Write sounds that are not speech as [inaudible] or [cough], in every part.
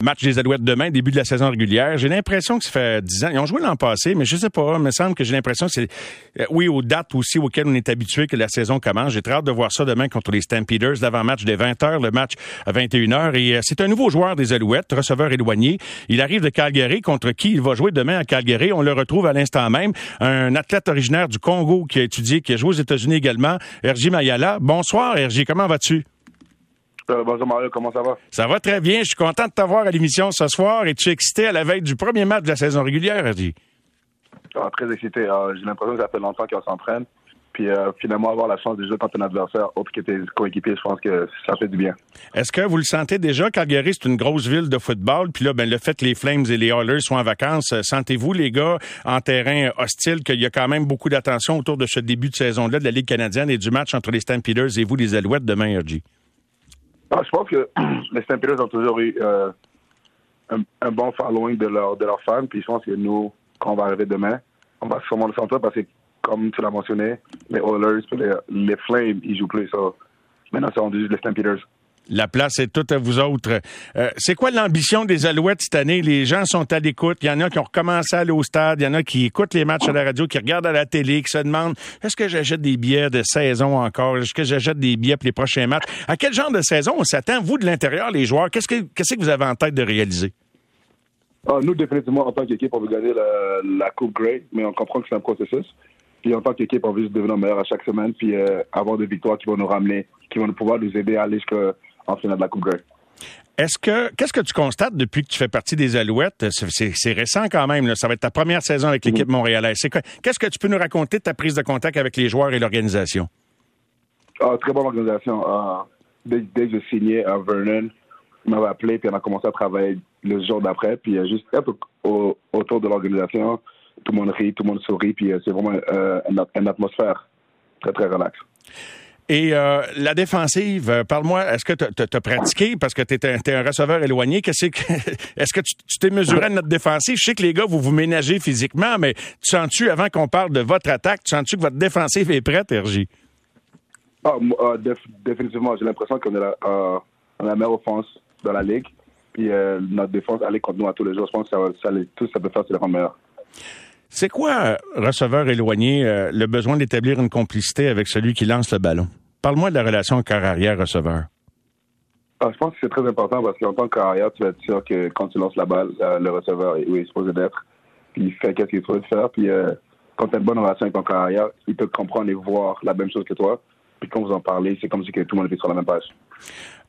Match des Alouettes demain, début de la saison régulière. J'ai l'impression que ça fait dix ans. Ils ont joué l'an passé, mais je sais pas. Il me semble que j'ai l'impression que c'est, euh, oui, aux dates aussi auxquelles on est habitué que la saison commence. J'ai très hâte de voir ça demain contre les Stampeders. L'avant-match des 20h, le match à 21h. Et euh, c'est un nouveau joueur des Alouettes, receveur éloigné. Il arrive de Calgary, contre qui il va jouer demain à Calgary? On le retrouve à l'instant même. Un athlète originaire du Congo qui a étudié, qui a joué aux États-Unis également. Ergi Mayala. Bonsoir, Ergi. Comment vas-tu? Euh, bonjour Mario, comment ça va? Ça va très bien. Je suis content de t'avoir à l'émission ce soir. et tu es excité à la veille du premier match de la saison régulière, Erdi? Ah, très excité. Ah, j'ai l'impression que ça fait longtemps qu'on s'entraîne. Puis euh, finalement, avoir la chance de jouer contre un adversaire autre que tes coéquipiers, je pense que ça fait du bien. Est-ce que vous le sentez déjà? Calgary, c'est une grosse ville de football? Puis là, ben, le fait que les Flames et les Oilers soient en vacances, euh, sentez-vous, les gars, en terrain hostile, qu'il y a quand même beaucoup d'attention autour de ce début de saison-là de la Ligue canadienne et du match entre les Stampeders et vous, les Alouettes, demain, Erdi? Ah, je pense que [clears throat] les Stampeders ont toujours eu euh, un, bon following de, leur, de leurs fans. Puis je pense que nous, quand on va arriver demain, on va sûrement le sentir parce que, comme tu l'as mentionné, les Oilers les, Flames, ils jouent plus. Ça. Maintenant, c'est rendu les Stampeders. La place est toute à vous autres. Euh, c'est quoi l'ambition des Alouettes cette année? Les gens sont à l'écoute. Il y en a qui ont recommencé à aller au stade. Il y en a qui écoutent les matchs à la radio, qui regardent à la télé, qui se demandent est-ce que j'achète des billets de saison encore? Est-ce que j'achète des billets pour les prochains matchs? À quel genre de saison on s'attend, vous, de l'intérieur, les joueurs? Qu'est-ce que, qu'est-ce que vous avez en tête de réaliser? Ah, nous, définitivement, en tant qu'équipe, on veut gagner la, Coupe Grey, mais on comprend que c'est un processus. Puis en tant qu'équipe, on veut juste devenir meilleur à chaque semaine, puis euh, avoir des victoires qui vont nous ramener, qui vont pouvoir nous aider à aller jusqu'à en finale de la Coupe Grey. Est-ce que qu'est-ce que tu constates depuis que tu fais partie des Alouettes? C'est récent quand même. Ça va être ta première saison avec l'équipe montréalaise. Qu'est-ce que tu peux nous raconter de ta prise de contact avec les joueurs et l'organisation? Ah, Très bonne organisation. Ah, dès, que j'ai signé à Vernon, il m'avait appelé puis on a commencé à travailler le jour d'après. Puis juste être autour de l'organisation, tout le monde rit, tout le monde sourit. Puis euh, c'est vraiment euh, une atmosphère très très relaxe. Et euh, la défensive, euh, parle-moi, est-ce que tu as pratiqué? Parce que tu es, un receveur éloigné? Qu'est-ce que, [laughs] est-ce que tu t'es mesuré à notre défensive? Je sais que les gars, vous vous ménagez physiquement, mais tu sens-tu, avant qu'on parle de votre attaque, tu sens-tu que votre défensive est prête, RJ? Ah, euh, définitivement, j'ai l'impression qu'on est la, la meilleure offense dans la ligue. Puis notre défense, aller contre nous à tous les jours, je pense que ça, ça, tout ça peut faire, c'est le meilleur. C'est quoi, receveur éloigné, le besoin d'établir une complicité avec celui qui lance le ballon? Parle-moi de la relation corps-arrière-receveur. Ah, je pense que c'est très important parce qu'en tant que carrière, tu vas être sûr que quand tu lances la balle, euh, le receveur est où il est supposé d'être. Puis il fait ce qu'il faut faire. Puis euh, quand tu as une bonne relation avec ton carrière, il peut comprendre et voir la même chose que toi. Puis quand vous en parlez, c'est comme si tout le monde était sur la même page.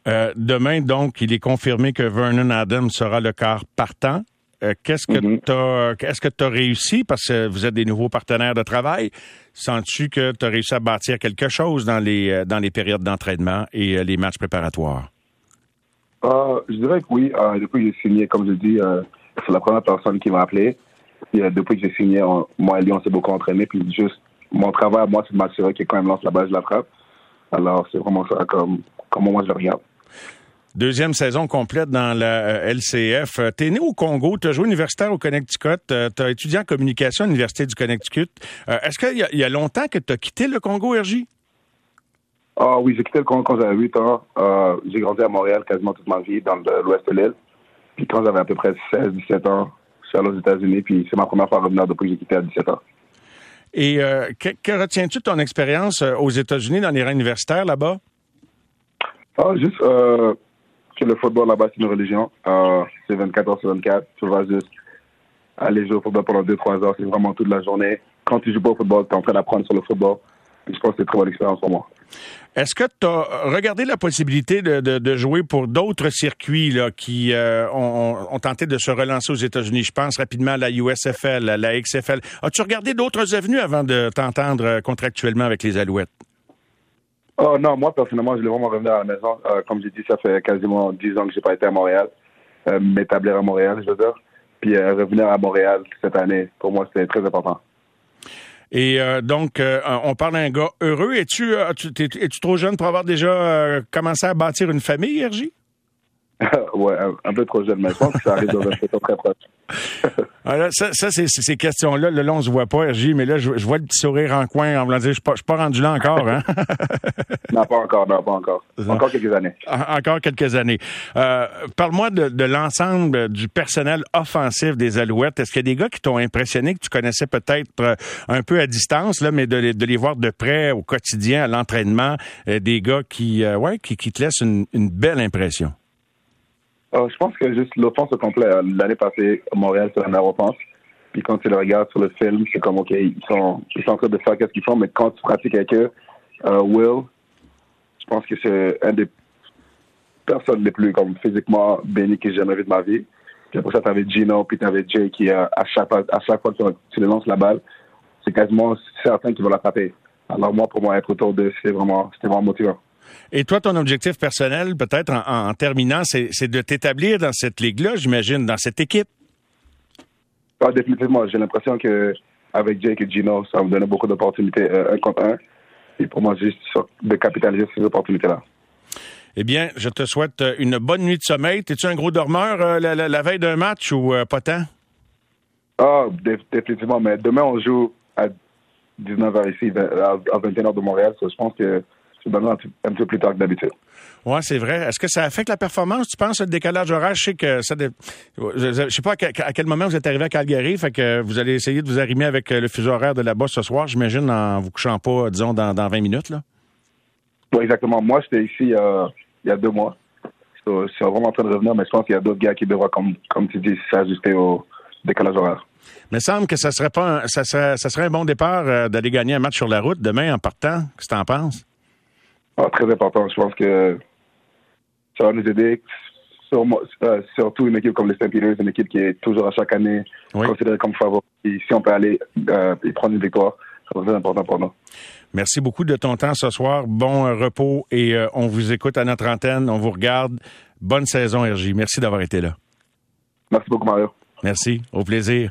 Euh, demain, donc, il est confirmé que Vernon Adams sera le quart partant. Euh, qu'est-ce que mm-hmm. tu as, qu'est-ce que tu as réussi? Parce que vous êtes des nouveaux partenaires de travail? Sens-tu que tu as réussi à bâtir quelque chose dans les, euh, dans les périodes d'entraînement et euh, les matchs préparatoires? je dirais que oui. depuis que j'ai signé, comme je dis, c'est la première personne qui m'a appelé. depuis que j'ai signé, moi et lui, on s'est beaucoup entraîné. Puis juste, mon travail moi, c'est de m'assurer que quand il lance la balle, je la frappe. Alors, c'est vraiment ça comme, comme moi je le regarde. Deuxième saison complète dans la euh, LCF. Euh, t'es né au Congo, t'as joué universitaire au Connecticut, euh, t'as étudié en communication à l'Université du Connecticut. Est-ce qu'il y, a longtemps que t'as quitté le Congo, RJ? Ah oui, j'ai quitté le Congo quand j'avais 8 ans. j'ai grandi à Montréal quasiment toute ma vie, dans l'ouest de l'île. Puis quand j'avais à peu près 16-17 ans, je suis allé aux États-Unis, puis c'est ma première fois à revenir depuis que j'ai quitté à 17 ans. Et que, retiens-tu de ton expérience aux États-Unis, dans les rangs universitaires là-bas? Ah, juste que le football là-bas, c'est une religion. Euh, c'est 24 heures sur 24. Tu vas juste aller jouer au football pendant 2-3 heures. C'est vraiment toute la journée. Quand tu joues pas au football, tu es en train d'apprendre sur le football. je pense que c'est une très bonne expérience pour moi. Est-ce que tu as regardé la possibilité de, de, jouer pour d'autres circuits là, qui euh, ont, ont, tenté de se relancer aux États-Unis? Je pense rapidement à la USFL, à la XFL. As-tu regardé d'autres avenues avant de t'entendre euh, contractuellement avec les Alouettes? Oh non, moi personnellement, je voulais vraiment revenir à la maison. Euh, comme j'ai dit, ça fait quasiment 10 ans que j'ai pas été à Montréal. Euh, m'établir à Montréal, je veux dire. Puis euh, revenir à Montréal cette année, pour moi, c'était très important. Et donc, on parle d'un gars heureux. Es-tu es-tu trop jeune pour avoir déjà commencé à bâtir une famille, Ergie? [laughs] ouais, un, peu trop jeune, mais je pense que ça arrive dans un futur très proche. [laughs] Alors, ça, ça c'est ces questions-là. Là, là, on se voit pas, RJ, mais là, je, vois le petit sourire en coin en me disant, je ne suis pas rendu là encore. Hein? [laughs] non, pas encore, non, pas encore. Encore quelques années. Encore quelques années. Euh, Parle-moi de, de l'ensemble du personnel offensif des Alouettes. Est-ce qu'il y a des gars qui t'ont impressionné, que tu connaissais peut-être euh, un peu à distance, là, mais de, de les voir de près au quotidien, à l'entraînement, euh, des gars qui, euh, ouais, qui, qui te laissent une, une belle impression? Euh, je pense que juste l'offense au complet. Euh, l'année passée, Montréal, c'est la meilleure offense. Puis quand tu le regardes sur le film, c'est comme, OK, ils sont, ils sont en train de faire qu'est-ce qu'ils font, mais quand tu pratiques avec eux, euh, Will, je pense que c'est un des personnes les plus comme physiquement bénies que j'ai jamais vu de ma vie. Puis après ça, tu avais Gino, puis tu avais Jay qui, à, chaque, à chaque fois que tu, le lances la balle, c'est quasiment certain qu'ils vont l'attraper. Alors moi, pour moi, être autour d'eux, c'est vraiment, c'était vraiment motivant. Et toi, ton objectif personnel, peut-être en, terminant, c'est de t'établir dans cette ligue-là, j'imagine, dans cette équipe? Ah, définitivement. J'ai l'impression que avec Jake et Gino, ça me donne beaucoup d'opportunités euh, un contre un. Et pour moi, juste de capitaliser ces opportunités-là. Eh bien, je te souhaite une bonne nuit de sommeil. Es-tu un gros dormeur euh, la, veille d'un match ou euh, pas tant? Ah, définitivement. Mais demain, on joue à 19h ici, à 21h de Montréal. je pense que un, un peu plus tard que d'habitude. Oui, c'est vrai. Est-ce que ça affecte la performance, tu penses, le décalage horaire? Je sais que ça. Je sais pas à quel moment vous êtes arrivé à Calgary, fait que vous allez essayer de vous arrimer avec le fuseau horaire de là-bas ce soir, j'imagine, en vous couchant pas, disons, dans, 20 minutes, là? Oui, exactement. Moi, j'étais ici euh, il y a deux mois. je suis vraiment en train de revenir, mais je pense qu'il y a d'autres gars qui devraient, comme, comme tu dis, s'ajuster au décalage horaire. Mais il semble que ça serait pas ça, serait, ça serait un bon départ euh, d'aller gagner un match sur la route demain en partant. Qu'est-ce que tu en penses? Ah, très important. Je pense que ça va nous aider. Euh, surtout une équipe comme les St. Peters, une équipe qui est toujours à chaque année considérée comme favori. Et si on peut aller euh, et prendre une victoire, ça va être important pour nous. Merci beaucoup de ton temps ce soir. Bon euh, repos et on vous écoute à notre antenne. On vous regarde. Bonne saison, RJ. Merci d'avoir été là. Merci beaucoup, Mario. Merci. Au plaisir.